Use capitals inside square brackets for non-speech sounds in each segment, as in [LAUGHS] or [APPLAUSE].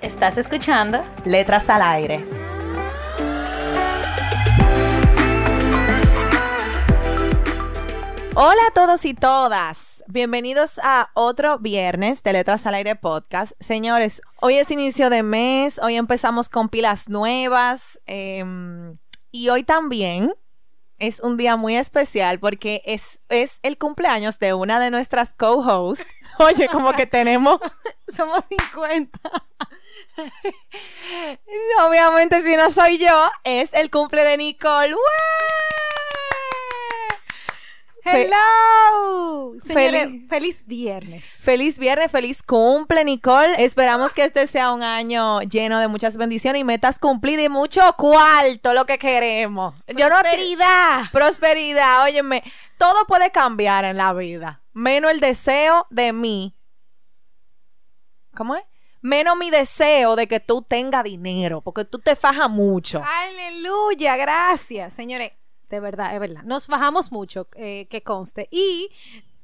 ¿Estás escuchando? Letras al aire. Hola a todos y todas. Bienvenidos a otro viernes de Letras al Aire Podcast. Señores, hoy es inicio de mes, hoy empezamos con pilas nuevas em, y hoy también es un día muy especial porque es, es el cumpleaños de una de nuestras co-hosts. [LAUGHS] Oye, como que tenemos... [LAUGHS] Somos 50. [LAUGHS] Obviamente si no soy yo, es el cumple de Nicole. Hello. Señores, feliz viernes. Feliz viernes, feliz cumple, Nicole. Esperamos que este sea un año lleno de muchas bendiciones y metas cumplidas y mucho cuarto, lo que queremos. Prosperidad. prosperidad, óyeme, todo puede cambiar en la vida, menos el deseo de mí. ¿Cómo es? Menos mi deseo de que tú tengas dinero, porque tú te fajas mucho. Aleluya, gracias. Señores, de verdad, es verdad. Nos bajamos mucho, eh, que conste. Y,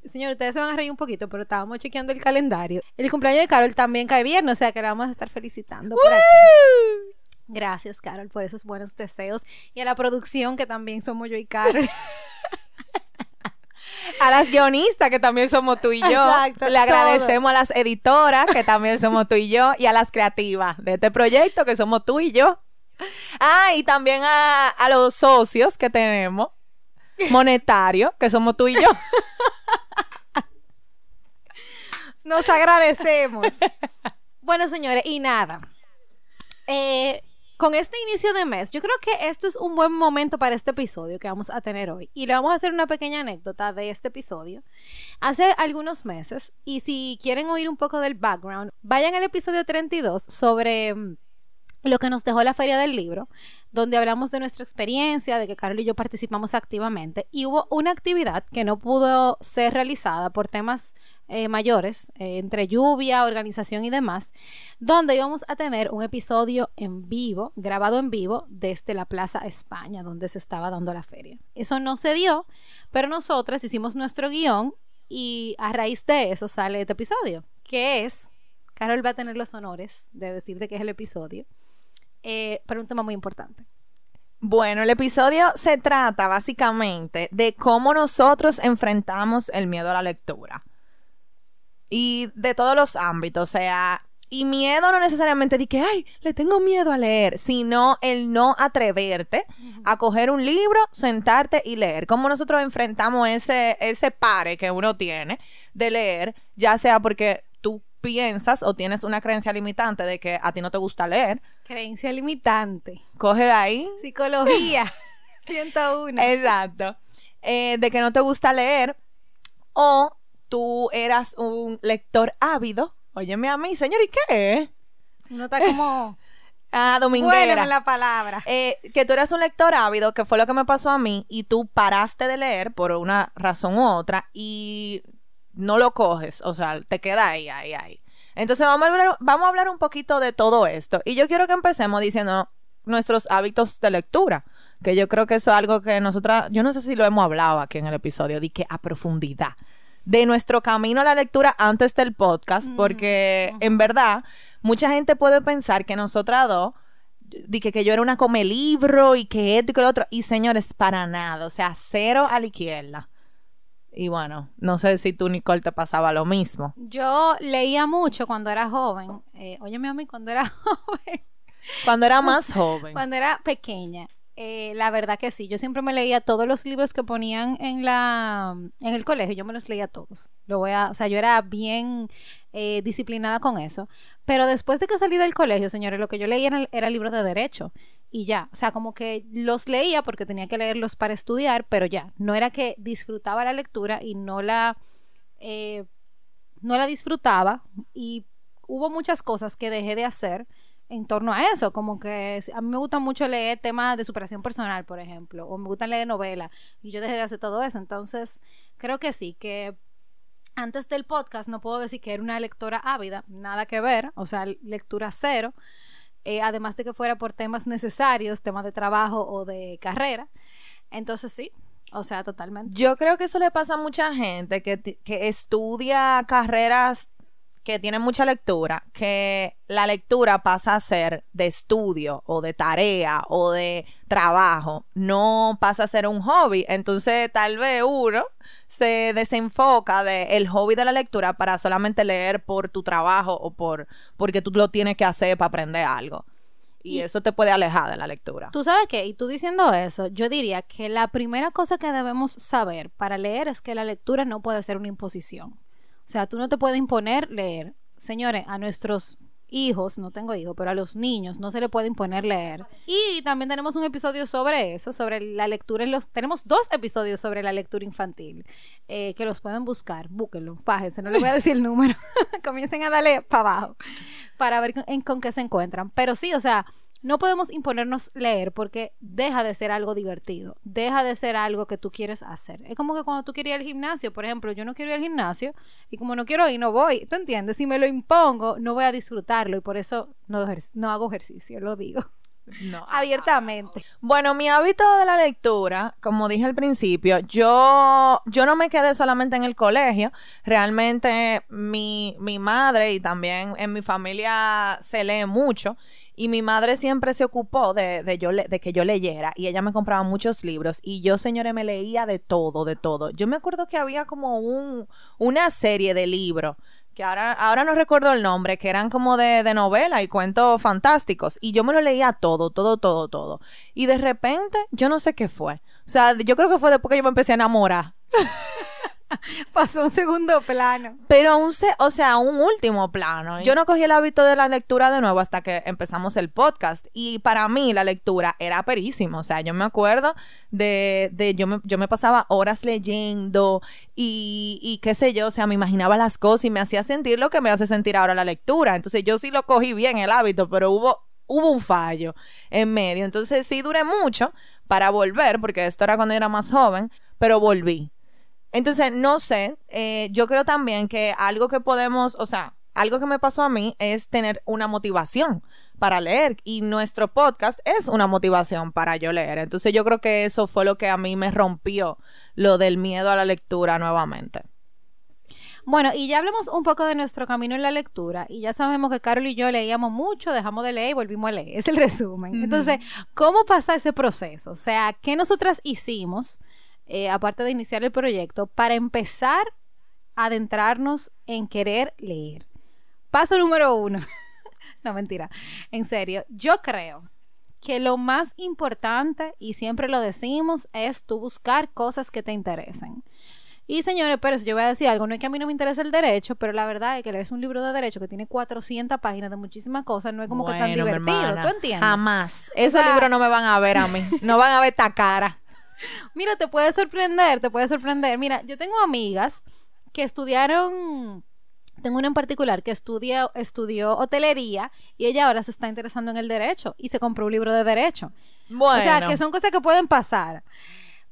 señores, ustedes se van a reír un poquito, pero estábamos chequeando el calendario. El cumpleaños de Carol también cae viernes, o sea que la vamos a estar felicitando por aquí. Gracias, Carol, por esos buenos deseos. Y a la producción, que también somos yo y Carol. [LAUGHS] a las guionistas, que también somos tú y yo. Exacto, Le agradecemos a las editoras, que también somos tú y yo. Y a las creativas de este proyecto, que somos tú y yo. Ah, y también a, a los socios que tenemos, monetarios, que somos tú y yo. Nos agradecemos. bueno, señores, y nada. Eh, con este inicio de mes, yo creo que esto es un buen momento para este episodio que vamos a tener hoy. Y le vamos a hacer una pequeña anécdota de este episodio. Hace algunos meses, y si quieren oír un poco del background, vayan al episodio 32 sobre mm, lo que nos dejó la Feria del Libro, donde hablamos de nuestra experiencia, de que Carol y yo participamos activamente, y hubo una actividad que no pudo ser realizada por temas eh, mayores, eh, entre lluvia, organización y demás, donde íbamos a tener un episodio en vivo, grabado en vivo, desde la Plaza España, donde se estaba dando la feria. Eso no se dio, pero nosotras hicimos nuestro guion y a raíz de eso sale este episodio, que es, Carol va a tener los honores de decirte que es el episodio eh, pero un tema muy importante. Bueno, el episodio se trata básicamente de cómo nosotros enfrentamos el miedo a la lectura. Y de todos los ámbitos, o sea, y miedo no necesariamente de que, ay, le tengo miedo a leer, sino el no atreverte a coger un libro, sentarte y leer. Cómo nosotros enfrentamos ese, ese pare que uno tiene de leer, ya sea porque piensas o tienes una creencia limitante de que a ti no te gusta leer. Creencia limitante. Coge ahí. Psicología. [LAUGHS] 101. Exacto. Eh, de que no te gusta leer o tú eras un lector ávido. Óyeme a mí, señor, ¿y qué? No está como... [LAUGHS] Ah, dominguera. Bueno en la palabra. Eh, que tú eras un lector ávido, que fue lo que me pasó a mí, y tú paraste de leer por una razón u otra y no lo coges, o sea, te queda ahí, ahí, ahí. Entonces vamos a, hablar, vamos a hablar un poquito de todo esto. Y yo quiero que empecemos diciendo nuestros hábitos de lectura, que yo creo que eso es algo que nosotras, yo no sé si lo hemos hablado aquí en el episodio, di que a profundidad de nuestro camino a la lectura antes del podcast, Mm, porque en verdad mucha gente puede pensar que nosotras dos dije que yo era una come libro y que esto y que lo otro. Y señores, para nada. O sea, cero a la izquierda. Y bueno, no sé si tú, Nicole, te pasaba lo mismo. Yo leía mucho cuando era joven. Eh, óyeme a mí cuando era [LAUGHS] joven. Cuando era más joven. [LAUGHS] Cuando era pequeña. Eh, la verdad que sí, yo siempre me leía todos los libros que ponían en la en el colegio, yo me los leía todos. Lo voy a, o sea, yo era bien eh, disciplinada con eso. Pero después de que salí del colegio, señores, lo que yo leía era, era libros de derecho y ya, o sea, como que los leía porque tenía que leerlos para estudiar, pero ya, no era que disfrutaba la lectura y no la eh, no la disfrutaba. Y hubo muchas cosas que dejé de hacer en torno a eso, como que a mí me gusta mucho leer temas de superación personal, por ejemplo, o me gusta leer novelas, y yo dejé de hacer todo eso, entonces creo que sí, que antes del podcast no puedo decir que era una lectora ávida, nada que ver, o sea, lectura cero, eh, además de que fuera por temas necesarios, temas de trabajo o de carrera, entonces sí, o sea, totalmente. Yo creo que eso le pasa a mucha gente que, que estudia carreras que tienen mucha lectura, que la lectura pasa a ser de estudio o de tarea o de trabajo, no pasa a ser un hobby. Entonces, tal vez uno se desenfoca del hobby de la lectura para solamente leer por tu trabajo o por porque tú lo tienes que hacer para aprender algo. Y, eso te puede alejar de la lectura. Tú sabes qué, y tú diciendo eso, yo diría que la primera cosa que debemos saber para leer es que la lectura no puede ser una imposición. O sea, tú no te puedes imponer leer. Señores, a nuestros hijos, no tengo hijos, pero a los niños no se le puede imponer leer. Y también tenemos un episodio sobre eso, sobre la lectura en los... Tenemos dos episodios sobre la lectura infantil, eh, que los pueden buscar, búsquenlo, fájense, no les voy a decir el número, [LAUGHS] comiencen a darle para abajo para ver con qué se encuentran. Pero sí, o sea, no podemos imponernos leer porque deja de ser algo divertido, deja de ser algo que tú quieres hacer. Es como que cuando tú quieres ir al gimnasio, por ejemplo, yo no quiero ir al gimnasio y como no quiero ir, no voy, ¿tú entiendes? Si me lo impongo, no voy a disfrutarlo y por eso no hago ejercicio, lo digo. No. Abiertamente. Bueno, mi hábito de la lectura, como dije al principio, yo, yo no me quedé solamente en el colegio. Realmente mi, mi madre y también en mi familia se lee mucho. Y mi madre siempre se ocupó de, de, yo de que yo leyera y ella me compraba muchos libros y yo, señores, me leía de todo, de todo. Yo me acuerdo que había como un, una serie de libros que ahora, ahora no recuerdo el nombre, que eran como de, de novela y cuentos fantásticos. Y yo me lo leía todo, todo, todo, todo. Y de repente, yo no sé qué fue. O sea, yo creo que fue después que yo me empecé a enamorar. [LAUGHS] [LAUGHS] Pasó un segundo plano. Pero un, o sea, un último plano. Yo no cogí el hábito de la lectura de nuevo hasta que empezamos el podcast. Y para mí la lectura era perísimo. O sea, yo me acuerdo de, de yo, me, yo me pasaba horas leyendo y, y qué sé yo, o sea, me imaginaba las cosas y me hacía sentir lo que me hace sentir ahora la lectura. Entonces yo sí lo cogí bien el hábito, pero hubo, hubo un fallo en medio. Entonces sí duré mucho para volver, porque esto era cuando era más joven, pero volví. Entonces, no sé, eh, yo creo también que algo que podemos, o sea, algo que me pasó a mí es tener una motivación para leer y nuestro podcast es una motivación para yo leer. Entonces yo creo que eso fue lo que a mí me rompió lo del miedo a la lectura nuevamente. Bueno, y ya hablemos un poco de nuestro camino en la lectura y ya sabemos que Carol y yo leíamos mucho, dejamos de leer y volvimos a leer. [LAUGHS] Es el resumen. Entonces, ¿cómo pasa ese proceso? O sea, ¿qué nosotras hicimos? Eh, aparte de iniciar el proyecto, para empezar a adentrarnos en querer leer. Paso número uno. [LAUGHS] no, mentira. En serio, yo creo que lo más importante, y siempre lo decimos, es tú buscar cosas que te interesen. Y señores, pero si yo voy a decir algo, no es que a mí no me interese el derecho, pero la verdad es que lees un libro de derecho que tiene 400 páginas de muchísimas cosas, no es como que tan divertido, ¿tú entiendes? Jamás. Esos libros no me van a ver a mí, no van a ver esta cara. Mira, te puede sorprender, te puede sorprender. Mira, yo tengo amigas que estudiaron tengo una en particular que estudió, estudió hotelería y ella ahora se está interesando en el derecho y se compró un libro de derecho. Bueno. O sea, que son cosas que pueden pasar.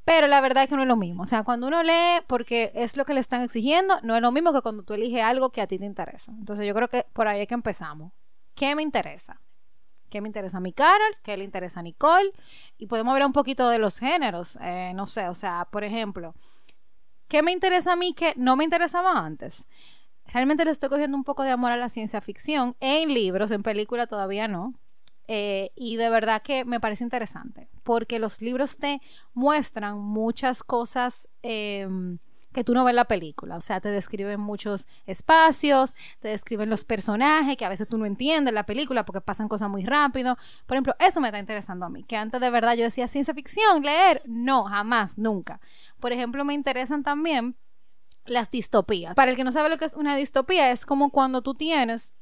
Pero la verdad es que no es lo mismo. O sea, cuando uno lee porque es lo que le están exigiendo, no es lo mismo que cuando tú eliges algo que a ti te interesa. Entonces yo creo que por ahí es que empezamos. ¿Qué me interesa? Qué me interesa a mi Carol, qué le interesa a Nicole, y podemos hablar un poquito de los géneros, eh, no sé, o sea, por ejemplo, ¿qué me interesa a mí que no me interesaba antes? Realmente le estoy cogiendo un poco de amor a la ciencia ficción, en libros, en película todavía no, eh, y de verdad que me parece interesante, porque los libros te muestran muchas cosas. Eh, que tú no ves la película. O sea, te describen muchos espacios, te describen los personajes que a veces tú no entiendes la película porque pasan cosas muy rápido. Por ejemplo, eso me está interesando a mí, que antes de verdad yo decía ciencia ficción, leer, no, jamás, nunca. Por ejemplo, me interesan también las distopías. Para el que no sabe lo que es una distopía, es como cuando tú tienes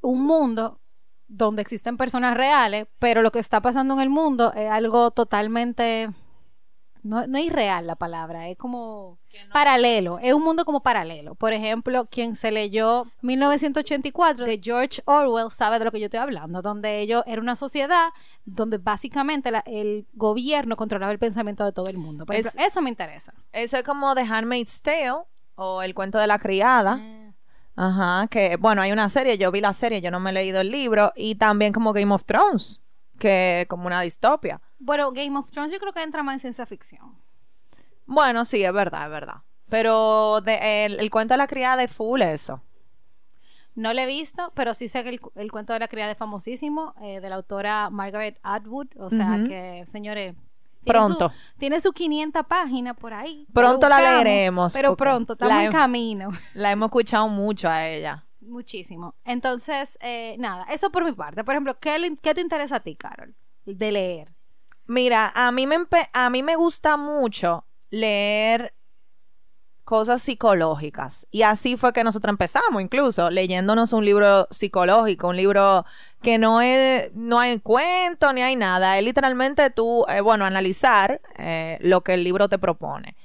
un mundo donde existen personas reales, pero lo que está pasando en el mundo es algo totalmente no, no es irreal la palabra, es como paralelo, es un mundo como paralelo. Por ejemplo, quien se leyó 1984 de George Orwell sabe de lo que yo estoy hablando, donde ellos era una sociedad donde básicamente la- el gobierno controlaba el pensamiento de todo el mundo. Por ejemplo, eso me interesa. Eso es como The Handmaid's Tale o El cuento de la criada. Ah. Ajá, que bueno, hay una serie, yo vi la serie, yo no me he leído el libro. Y también como Game of Thrones, que es como una distopia. Bueno, Game of Thrones yo creo que entra más en ciencia ficción. Bueno, sí, es verdad, es verdad. Pero de- el, el cuento de la criada es full eso. No lo he visto, pero sí sé que el, cu- el cuento de la criada es famosísimo, eh, de la autora Margaret Atwood. O sea que, señores. tiene Pronto. su- tiene sus 500 páginas por ahí. Pronto la leeremos, Pero pronto, estamos en camino. [LAUGHS] La hemos escuchado mucho a ella. Muchísimo. Entonces, eh, nada, eso por mi parte. Por ejemplo, ¿qué, le- qué te interesa a ti, Carol? De leer. Mira, a mí me, a mí me gusta mucho leer cosas psicológicas. Y así fue que nosotros empezamos, incluso, leyéndonos un libro psicológico, un libro que no es, no hay cuento ni hay nada. Es literalmente tú, eh, bueno, analizar eh, lo que el libro te propone.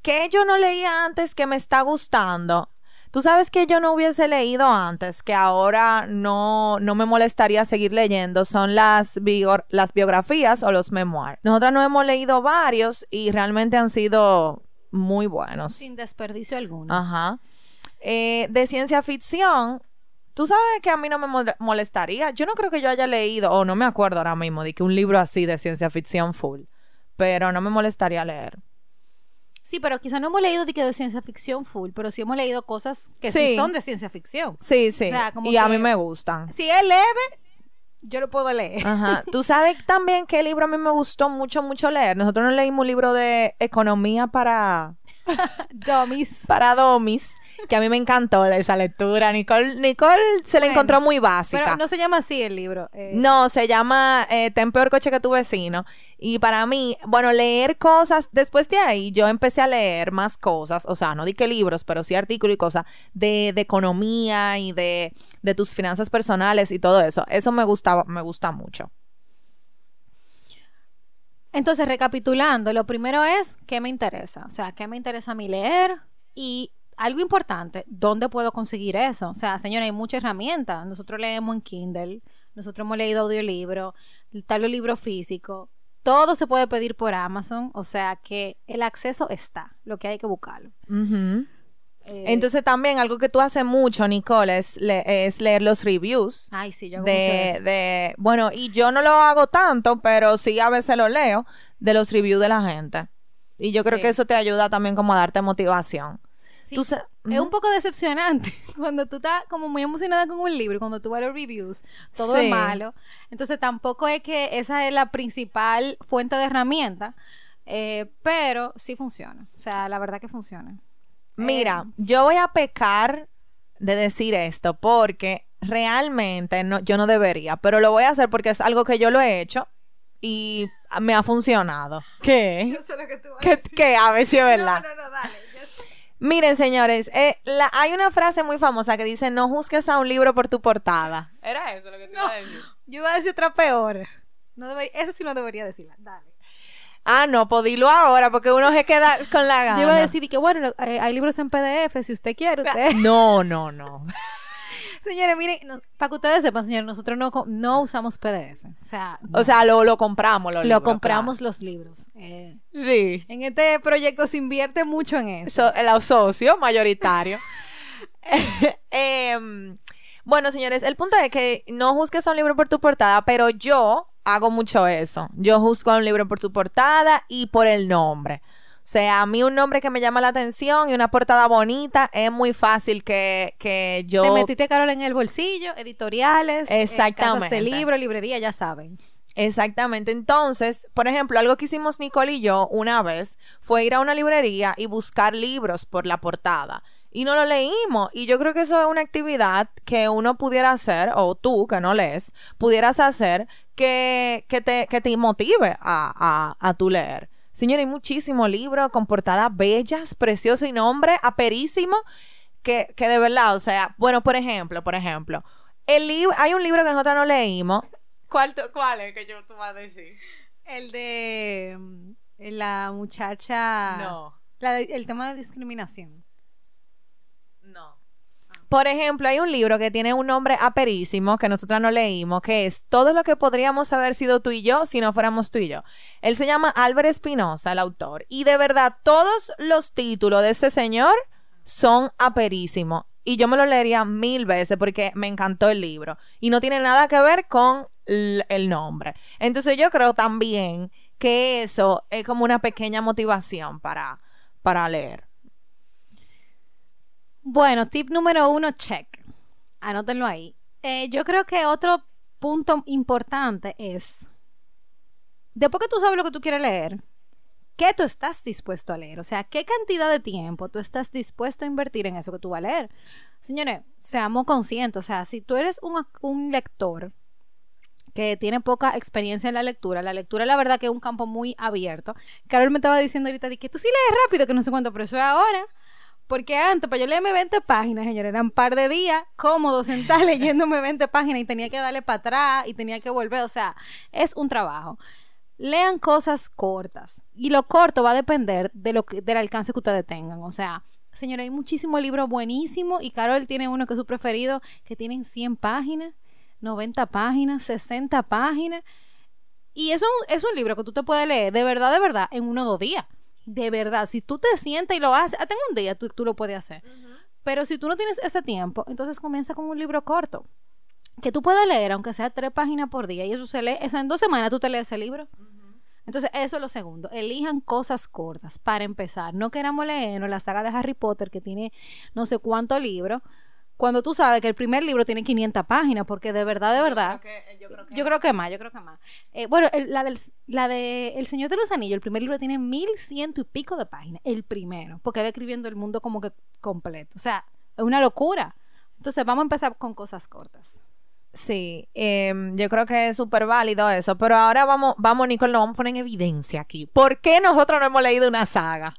Que yo no leía antes que me está gustando. Tú sabes que yo no hubiese leído antes, que ahora no, no me molestaría seguir leyendo, son las, bio- las biografías o los memoirs. Nosotras no hemos leído varios y realmente han sido muy buenos. Sin desperdicio alguno. Ajá. Eh, de ciencia ficción, tú sabes que a mí no me mol- molestaría. Yo no creo que yo haya leído, o no me acuerdo ahora mismo, de que un libro así de ciencia ficción full. Pero no me molestaría leer. Sí, pero quizá no hemos leído de, que de ciencia ficción full, pero sí hemos leído cosas que sí, Sí. son de ciencia ficción. Sí, sí. O sea, como y a mí me gustan. Si es leve, yo lo puedo leer. Ajá. [LAUGHS] Tú sabes también qué libro a mí me gustó mucho, mucho leer. Nosotros nos leímos un libro de economía para, [LAUGHS] Dummies. para domis, que a mí me encantó esa lectura. Nicole, Nicole se la Bueno, encontró muy básica. Pero no se llama así el libro. eh, No, se llama eh, Ten peor coche que tu vecino. Y para mí, bueno, leer cosas, después de ahí yo empecé a leer más cosas, o sea, no di que libros, pero sí artículos y cosas de, de economía y de, de tus finanzas personales y todo eso. Eso me gustaba, me gusta mucho. Entonces, recapitulando, lo primero es qué me interesa. O sea, qué me interesa a mí leer y algo importante, ¿dónde puedo conseguir eso? O sea, señora, hay muchas herramientas. Nosotros leemos en Kindle, nosotros hemos leído audiolibro, tal vez libro físico. Todo se puede pedir por Amazon, o sea que el acceso está, lo que hay que buscarlo. Eh, Entonces también algo que tú haces mucho, Nicole, es, le- es leer los reviews. ay, sí, yo hago mucho De, eso. de, bueno, y yo no lo hago tanto, pero sí a veces lo leo, de los reviews de la gente. Y yo creo que eso te ayuda también como a darte motivación. Sí, Tú sa- Es un poco decepcionante [LAUGHS] cuando tú estás como muy emocionada con un libro y cuando tú vas a los reviews, todo Sí. es malo. Entonces tampoco es que esa es la principal fuente de herramienta, eh, pero sí funciona. O sea, la verdad que funciona. Mira, Eh, yo voy a pecar de decir esto porque realmente no, yo no debería, pero lo voy a hacer porque es algo que yo lo he hecho y me ha funcionado. ¿Qué? sé lo que tú vas ¿Qué, qué? A ver si es verdad. no, dale. Miren, señores, eh, la- hay una frase muy famosa que dice, no juzgues a un libro por tu portada. ¿Era eso lo que te iba a decir? Yo iba a decir otra peor. No debería, esa sí no debería decirla. Dale. Ah, no, pues dilo ahora porque uno se queda con la gana. Yo iba a decir y que bueno, eh, hay libros en PDF, si usted quiere, usted. [LAUGHS] No, no, no. [LAUGHS] Señores, miren, no- para que ustedes sepan, señores, nosotros no, no usamos PDF. O sea, O sea, lo, lo compramos, los lo libros, compramos los libros. Eh. Sí. en este proyecto se invierte mucho en eso. So- el socio mayoritario. [LAUGHS] Em, bueno, señores, el punto es que no juzgues a un libro por tu portada, pero yo hago mucho eso. Yo juzgo a un libro por su portada y por el nombre. O sea, a mí un nombre que me llama la atención y una portada bonita es muy fácil que, que yo... Te metiste, Carol, en el bolsillo, editoriales, eh, casas Exactamente. de libro, librería, ya saben. Exactamente. Entonces, por ejemplo, algo que hicimos Nicole y yo una vez fue ir a una librería y buscar libros por la portada. Y no lo leímos. Y yo creo que eso es una actividad que uno pudiera hacer, o tú que no lees, pudieras hacer que, que, te, que te motive a, a, a tu leer. Señora, hay muchísimos libros con portadas bellas, preciosos y nombre aperísimo que, que de verdad, o sea, bueno, por ejemplo, por ejemplo, el libro, hay un libro que nosotros no leímos. ¿Cuál, cuál es que yo tú vas a decir? El de... mm, La muchacha. No. la de- el tema de discriminación. Por ejemplo, hay un libro que tiene un nombre aperísimo que nosotras no leímos, que es Todo lo que podríamos haber sido tú y yo si no fuéramos tú y yo. Él se llama Álvaro Espinosa, el autor. Y de verdad, todos los títulos de ese señor son aperísimos. Y yo me lo leería mil veces porque me encantó el libro. Y no tiene nada que ver con el nombre. Entonces yo creo también que eso es como una pequeña motivación para, para leer. Bueno, tip número uno, check. Anótenlo ahí. Eh, yo creo que otro punto importante es, después que tú sabes lo que tú quieres leer, ¿qué tú estás dispuesto a leer? O sea, ¿qué cantidad de tiempo tú estás dispuesto a invertir en eso que tú vas a leer? Señores, seamos conscientes. O sea, si tú eres un, un lector que tiene poca experiencia en la lectura, la lectura la verdad que es un campo muy abierto. Carol me estaba diciendo ahorita de que tú sí lees rápido, que no sé cuánto, pero eso es ahora. Porque antes, para yo leerme 20 páginas, señores, eran un par de días cómodos sentar [LAUGHS] leyéndome 20 páginas y tenía que darle para atrás y tenía que volver. O sea, es un trabajo. Lean cosas cortas. Y lo corto va a depender de lo que, del alcance que ustedes tengan. O sea, señores, hay muchísimos libros buenísimos y Carol tiene uno que es su preferido, que tienen 100 páginas, 90 páginas, 60 páginas. Y eso es un libro que tú te puedes leer de verdad, de verdad, en uno o dos días. De verdad, si tú te sientas y lo haces, hasta en un día tú, tú lo puedes hacer. Pero si tú no tienes ese tiempo, entonces comienza con un libro corto. Que tú puedas leer, aunque sea tres páginas por día, y eso se lee, eso en dos semanas tú te lees ese libro. Entonces, eso es lo segundo. Elijan cosas cortas para empezar. No queramos leernos la saga de Harry Potter que tiene no sé cuántos libros. Cuando tú sabes que el primer libro tiene 500 páginas, porque de verdad, de verdad. Yo creo que más, yo creo que más. Eh, bueno, el- la, del, la de El Señor de los Anillos, el primer libro tiene mil ciento y pico de páginas. El primero, porque va escribiendo el mundo como que completo. O sea, es una locura. Entonces, vamos a empezar con cosas cortas. Sí, em, yo creo que es súper válido eso, pero ahora vamos, vamos, Nicole, lo vamos a poner en evidencia aquí. ¿Por qué nosotros no hemos leído una saga?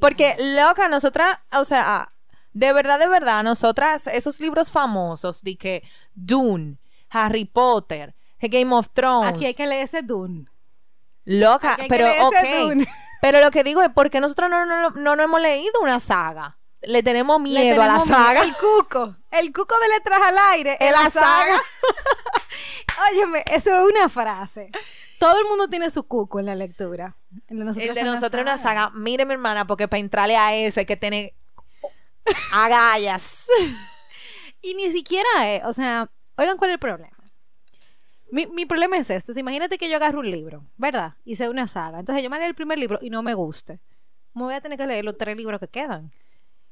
Porque, loca, nosotras, o sea, de verdad, de verdad, nosotras, esos libros famosos de que Dune, Harry Potter, Game of Thrones, Aquí hay que leer ese Dune. loca, pero ok. Dune. Pero lo que digo es, ¿por qué nosotros no, no, no, no hemos leído una saga? Le tenemos Le miedo a la miedo. saga. El cuco. El cuco de letras al aire. En la saga. [LAUGHS] Óyeme, eso es una frase. Todo el mundo tiene su cuco en la lectura. El de nosotros, El de es una nosotros es una saga. Mire, mi hermana, porque para entrarle a eso hay que tener agallas. [LAUGHS] Y ni siquiera es, o sea, oigan cuál es el problema. Mi, mi problema es este. Imagínate que yo agarro un libro, ¿verdad? Y sea una saga. Entonces yo me leo el primer libro y no me guste. Me voy a tener que leer los tres libros que quedan.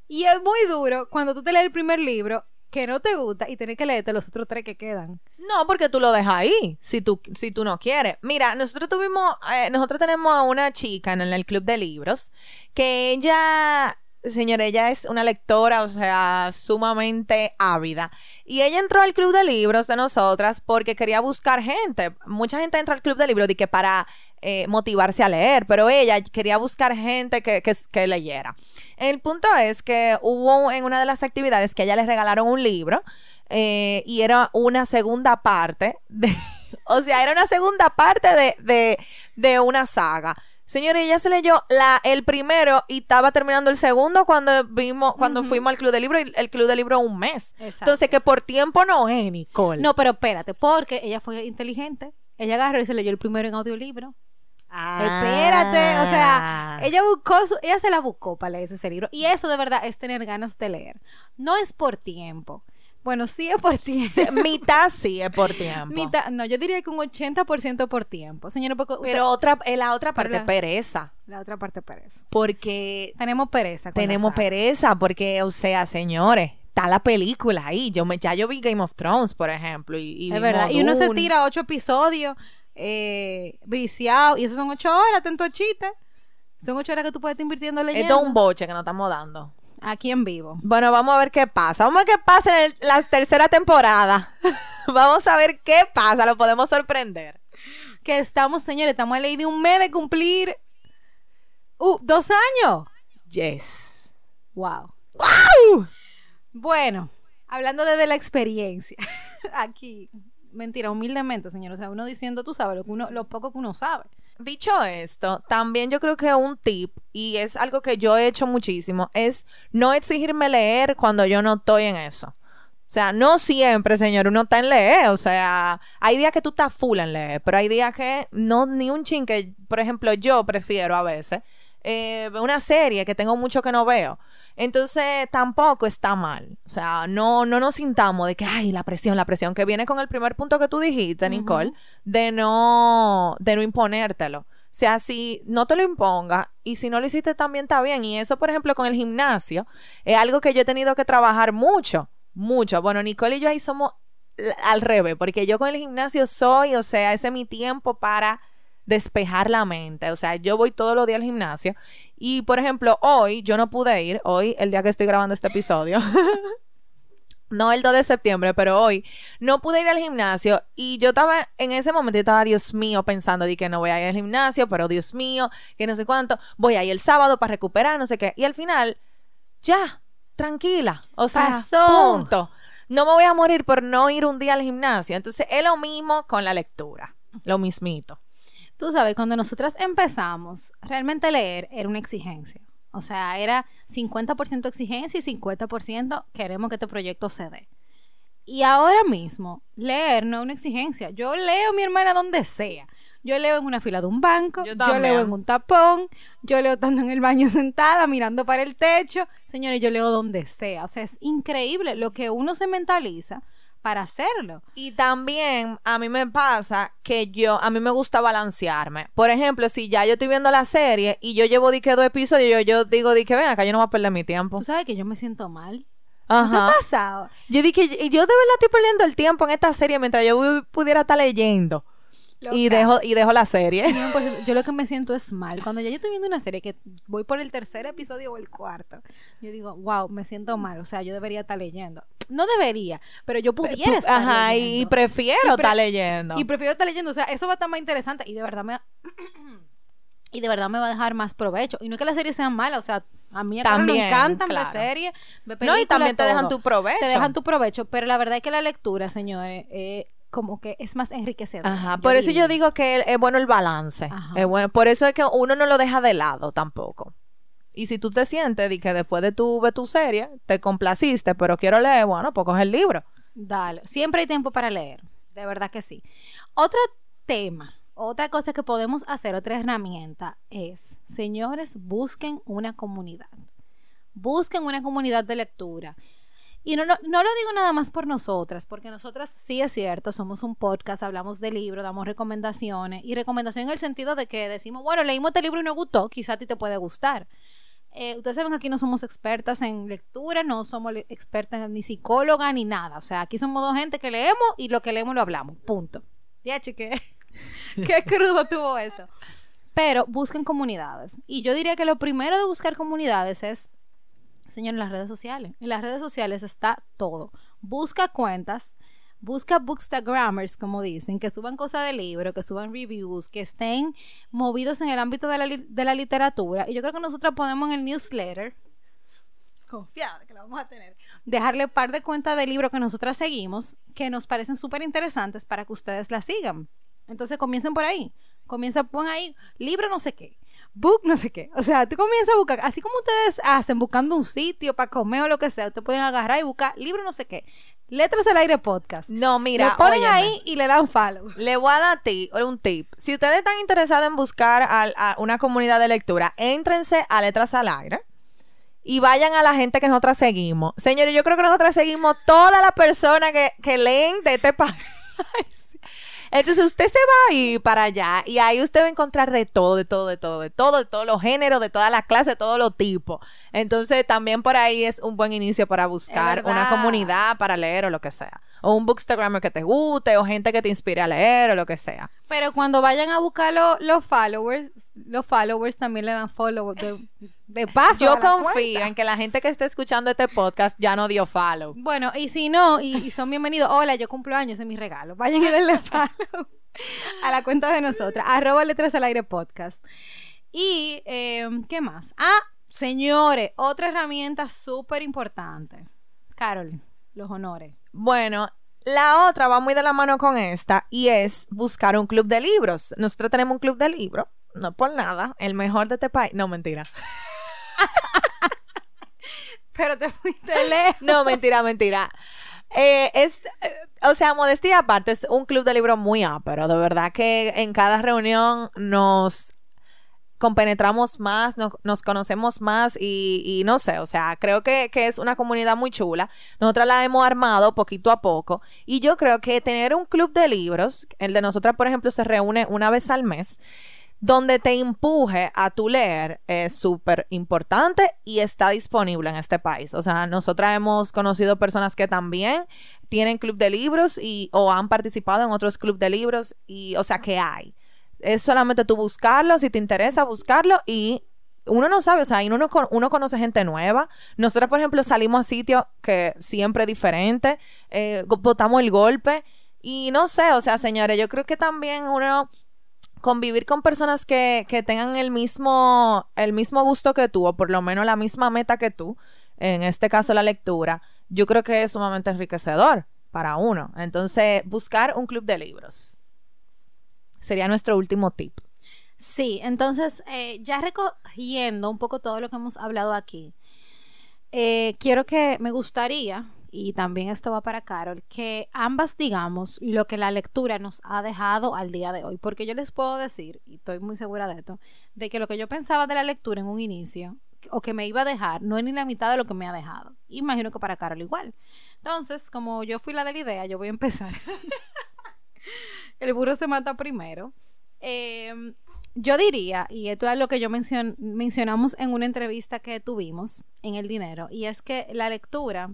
Y es muy duro cuando tú te lees el primer libro que no te gusta y tener que leerte los otros tres que quedan. No, porque tú lo dejas ahí, si tú, si tú no quieres. Mira, nosotros tuvimos, eh, nosotros tenemos a una chica en el club de libros que ella, señora, ella es una lectora, o sea, sumamente ávida. Y ella entró al club de libros de nosotras porque quería buscar gente. Mucha gente entra al club de libros de que para eh, motivarse a leer, pero ella quería buscar gente que, que, leyera. El punto es que hubo en una de las actividades que ella le regalaron un libro eh, y era una segunda parte de, [LAUGHS] o sea, era una segunda parte de, de, de una saga. Señores, ella se leyó la, el primero y estaba terminando el segundo cuando vimos, cuando fuimos al club de libro y el club de libro un mes. Exacto. Entonces, que por tiempo no es, Nicole. No, pero espérate, porque ella fue inteligente. Ella agarró y se leyó el primero en audiolibro. Ah. Espérate, o sea, ella buscó, su- ella se la buscó para leer ese libro. Y eso de verdad es tener ganas de leer. No es por tiempo. Bueno, sí es por tiempo. Sí, mitad sí es por tiempo. Mitad- no, yo diría que un 80% por tiempo. Señora, usted- Pero otra, en la otra parte, la- pereza. la otra parte pereza. Porque Tenemos pereza. tenemos pereza, porque, o sea, señores, está la película ahí. Yo me, ya yo vi Game of Thrones, por ejemplo. Y, y Es verdad. Y uno se tira ocho episodios, eh, briciado, y eso son ocho horas, tanto chiste. Son ocho horas que tú puedes estar invirtiendo leyendo. Esto es un boche que nos estamos dando. Aquí en vivo. Bueno, vamos a ver qué pasa. Vamos a ver qué pasa en el- la tercera temporada. [LAUGHS] vamos a ver qué pasa. Lo podemos sorprender. Que estamos, señores, estamos a ley de un mes de cumplir uh, dos años. Yes. Wow. ¡Wow! Bueno, hablando desde la experiencia, [LAUGHS] aquí, mentira, humildemente, señor, o sea, uno diciendo, tú sabes, lo, que uno, lo poco que uno sabe. Dicho esto, también yo creo que un tip, y es algo que yo he hecho muchísimo, es no exigirme leer cuando yo no estoy en eso. O sea, no siempre, señor, uno está en leer. O sea, hay días que tú estás full en leer, pero hay días que no, ni un chin que, por ejemplo, yo prefiero a veces eh, una serie que tengo mucho que no veo. Entonces tampoco está mal. O sea, no, no nos sintamos de que, ay, la presión, la presión, que viene con el primer punto que tú dijiste, Nicole, de no, de no imponértelo. O sea, si no te lo imponga y si no lo hiciste también está bien. Y eso, por ejemplo, con el gimnasio, es algo que yo he tenido que trabajar mucho, mucho. Bueno, Nicole y yo ahí somos al revés, porque yo con el gimnasio soy, o sea, ese es mi tiempo para despejar la mente. O sea, yo voy todos los días al gimnasio y, por ejemplo, hoy yo no pude ir, hoy, el día que estoy grabando este episodio. [LAUGHS] no el 2 de septiembre, pero hoy no pude ir al gimnasio y yo estaba en ese momento, yo estaba, Dios mío, pensando de que no voy a ir al gimnasio, pero Dios mío, que no sé cuánto, voy a ir el sábado para recuperar, no sé qué. Y al final, ya, tranquila, o sea, punto. No me voy a morir por no ir un día al gimnasio. Entonces, es lo mismo con la lectura, lo mismito. Tú sabes, cuando nosotras empezamos, realmente leer era una exigencia. O sea, era 50% exigencia y 50% queremos que este proyecto se dé. Y ahora mismo, leer no es una exigencia. Yo leo mi hermana donde sea. Yo leo en una fila de un banco, yo, yo, leo en un tapón, yo leo estando en el baño [LAUGHS] sentada, mirando para el techo. Señores, yo leo donde sea. O sea, es increíble lo que uno se mentaliza para hacerlo. Y también a mí me pasa que yo, a mí me gusta balancearme. Por ejemplo, si ya yo estoy viendo la serie y yo llevo di que dos episodios, yo, yo digo di que ven acá, yo no voy a perder mi tiempo. Tú sabes que yo me siento mal. Ajá. ¿Qué ha pasado? Yo dije, yo de verdad estoy perdiendo el tiempo en esta serie mientras yo pudiera estar leyendo. Y dejo, y dejo la serie. yo lo que me siento es mal. Cuando ya yo estoy viendo una serie que voy por el tercer episodio o el cuarto, yo digo, wow, me siento mal. O sea, yo debería estar leyendo. No debería, pero yo pudiera estar Ajá, y prefiero estar leyendo. Y prefiero estar leyendo. O sea, eso va a estar más interesante. Y de verdad me... [CLEARS THROAT] y de verdad me va a dejar más provecho. Y no es que las series sean malas, o sea, a mí también, me encantan las series, No, y también te dejan tu provecho. Te dejan tu provecho, pero la verdad es que la lectura, señores, eh, como que es más enriquecedor. Ajá, por eso yo digo que es bueno el balance. Es bueno, por eso es que uno no lo deja de lado tampoco. Y si tú te sientes y que después de tu tu serie, te complaciste, pero quiero leer, bueno, pues coge el libro. Dale, siempre hay tiempo para leer, de verdad que sí. Otro tema, otra cosa que podemos hacer, otra herramienta es, señores, busquen una comunidad. Busquen una comunidad de lectura. Y no, no, no, lo digo nada más por nosotras, porque nosotras sí es cierto, somos un podcast, hablamos de libros, damos recomendaciones, y recomendación en el sentido de que decimos, bueno, leímos este libro y nos gustó, quizá a ti te puede gustar. Eh, ustedes saben que aquí no somos expertas en lectura, no somos expertas ni psicóloga ni nada. O sea, aquí somos dos gente que leemos y lo que leemos lo hablamos. Punto. Ya, chique. [LAUGHS] Qué crudo tuvo eso. Pero busquen comunidades. Y yo diría que lo primero de buscar comunidades es Señor, en las redes sociales. En las redes sociales está todo. Busca cuentas, busca bookstagrammers, como dicen, que suban cosas de libro, que suban reviews, que estén movidos en el ámbito de la, de la literatura. Y yo creo que nosotros ponemos en el newsletter, confiada que la vamos a tener, dejarle par de cuentas de libros que nosotras seguimos, que nos parecen súper interesantes para que ustedes las sigan. Entonces comiencen por ahí. Comienza, pon ahí, libro no sé qué book no sé qué. O sea, tú comienzas a buscar, así como ustedes hacen buscando un sitio para comer o lo que sea, ustedes pueden agarrar y buscar libro no sé qué. Letras del aire podcast. No, mira. Lo ponen ahí y le dan follow. Le voy a dar ti un tip. Si ustedes están interesados en buscar a, una comunidad de lectura, éntrense a Letras al aire y vayan a la gente que nosotras seguimos. Señores, yo creo que nosotras seguimos todas las personas que, que leen de este [LAUGHS] país. Entonces usted se va ir para allá y ahí usted va a encontrar de todo, de todo, de todo, de todo, de todos los géneros, de todas las clases, de todos los tipos. Entonces también por ahí es un buen inicio para buscar una comunidad para leer o lo que sea. O un bookstagrammer que te guste o gente que te inspire a leer o lo que sea. Pero cuando vayan a buscar los followers, los followers también le dan follow de, paso. Yo confío en que la gente que esté escuchando este podcast ya no dio follow. Bueno, y si no, y, son bienvenidos. Hola, yo cumplo años, es mi regalo. Vayan y denle follow [LAUGHS] a la cuenta de nosotras. Arroba letras al aire podcast. Y, em, ¿qué más? Ah, señores, otra herramienta súper importante. Carol, los honores. Bueno, La otra va muy de la mano con esta y es buscar un club de libros. Nosotros tenemos un club de libros, no por nada, el mejor de este país. No, mentira. [LAUGHS] [LAUGHS] Pero te fuiste lejos. No, mentira, mentira. Eh, es, eh, o sea, modestia aparte, es un club de libros muy pero De verdad que en cada reunión nos compenetramos más, nos conocemos más y, no sé, o sea, creo que, que, es una comunidad muy chula. Nosotras la hemos armado poquito a poco y yo creo que tener un club de libros, el de nosotras, por ejemplo, se reúne una vez al mes, donde te empuje a tu leer es súper importante y está disponible en este país. O sea, nosotras hemos conocido personas que también tienen club de libros y o han participado en otros club de libros y, o sea, que hay. Es solamente tú buscarlo, si te interesa buscarlo y uno no sabe, o sea, uno, uno conoce gente nueva. Nosotros, por ejemplo, salimos a sitios que siempre diferente, eh, botamos el golpe y no sé, o sea, señores, yo creo que también uno convivir con personas que, que tengan el mismo, el mismo gusto que tú, o por lo menos la misma meta que tú, en este caso la lectura, yo creo que es sumamente enriquecedor para uno. Entonces, buscar un club de libros. Sería nuestro último tip. Sí, entonces, eh, ya recogiendo un poco todo lo que hemos hablado aquí, eh, quiero que me gustaría, y también esto va para Carol, que ambas digamos lo que la lectura nos ha dejado al día de hoy. Porque yo les puedo decir, y estoy muy segura de esto, de que lo que yo pensaba de la lectura en un inicio, o que me iba a dejar, no es ni la mitad de lo que me ha dejado. Imagino que para Carol igual. Entonces, como yo fui la de la idea, yo voy a empezar. [LAUGHS] el burro se mata primero. Em, yo diría, y esto es lo que yo mencionamos en una entrevista que tuvimos en El Dinero, y es que la lectura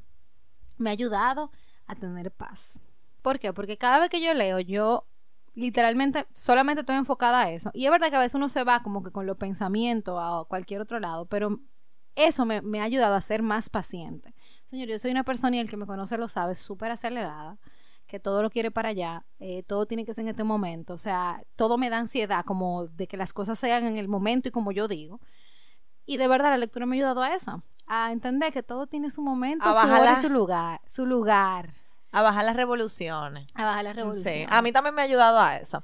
me ha ayudado a tener paz. ¿Por qué? Porque cada vez que yo leo, yo literalmente solamente estoy enfocada a eso. Y es verdad que a veces uno se va como que con los pensamientos a cualquier otro lado, pero eso me, me ha ayudado a ser más paciente. Señor, yo soy una persona y el que me conoce lo sabe, súper acelerada que todo lo quiere para allá, eh, todo tiene que ser en este momento, o sea, todo me da ansiedad como de que las cosas sean en el momento y como yo digo. Y de verdad la lectura me ha ayudado a eso, a entender que todo tiene su momento, su hora y su lugar, su lugar. A bajar las revoluciones. A bajar las revoluciones. Sí, a mí también me ha ayudado a eso.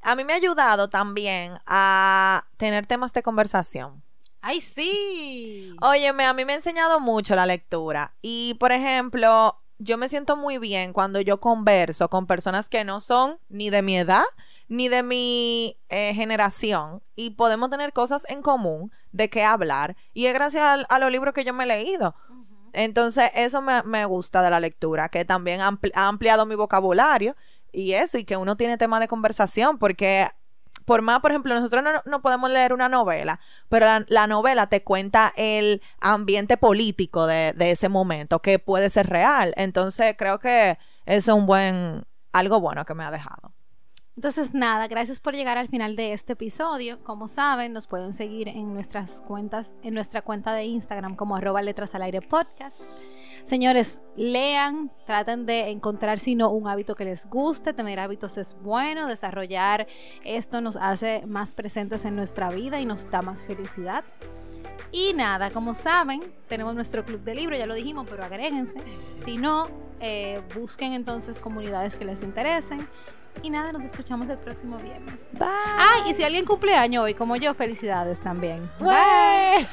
A mí me ha ayudado también a tener temas de conversación. ¡Ay, sí! Óyeme, a mí me ha enseñado mucho la lectura. Y, por ejemplo, yo me siento muy bien cuando yo converso con personas que no son ni de mi edad ni de mi eh, generación y podemos tener cosas en común de qué hablar y es gracias a, los libros que yo me he leído. Entonces, eso me, gusta de la lectura, que también ha ampliado mi vocabulario y eso, y que uno tiene tema de conversación, porque por más, por ejemplo, nosotros no, podemos leer una novela, pero la, novela te cuenta el ambiente político de, de, ese momento, que puede ser real. Entonces, creo que eso es un buen, algo bueno que me ha dejado. Entonces, nada, gracias por llegar al final de este episodio. Como saben, nos pueden seguir en nuestras cuentas, en nuestra cuenta de Instagram como arroba letras al aire podcast. Señores, lean, traten de encontrar si no un hábito que les guste, tener hábitos es bueno, desarrollar esto nos hace más presentes en nuestra vida y nos da más felicidad. Y nada, como saben, tenemos nuestro club de libro, ya lo dijimos, pero agréguense. Si no, eh, busquen entonces comunidades que les interesen. Y nada, nos escuchamos el próximo viernes. Bye. Ay, y si alguien cumple año hoy como yo, felicidades también. Bye.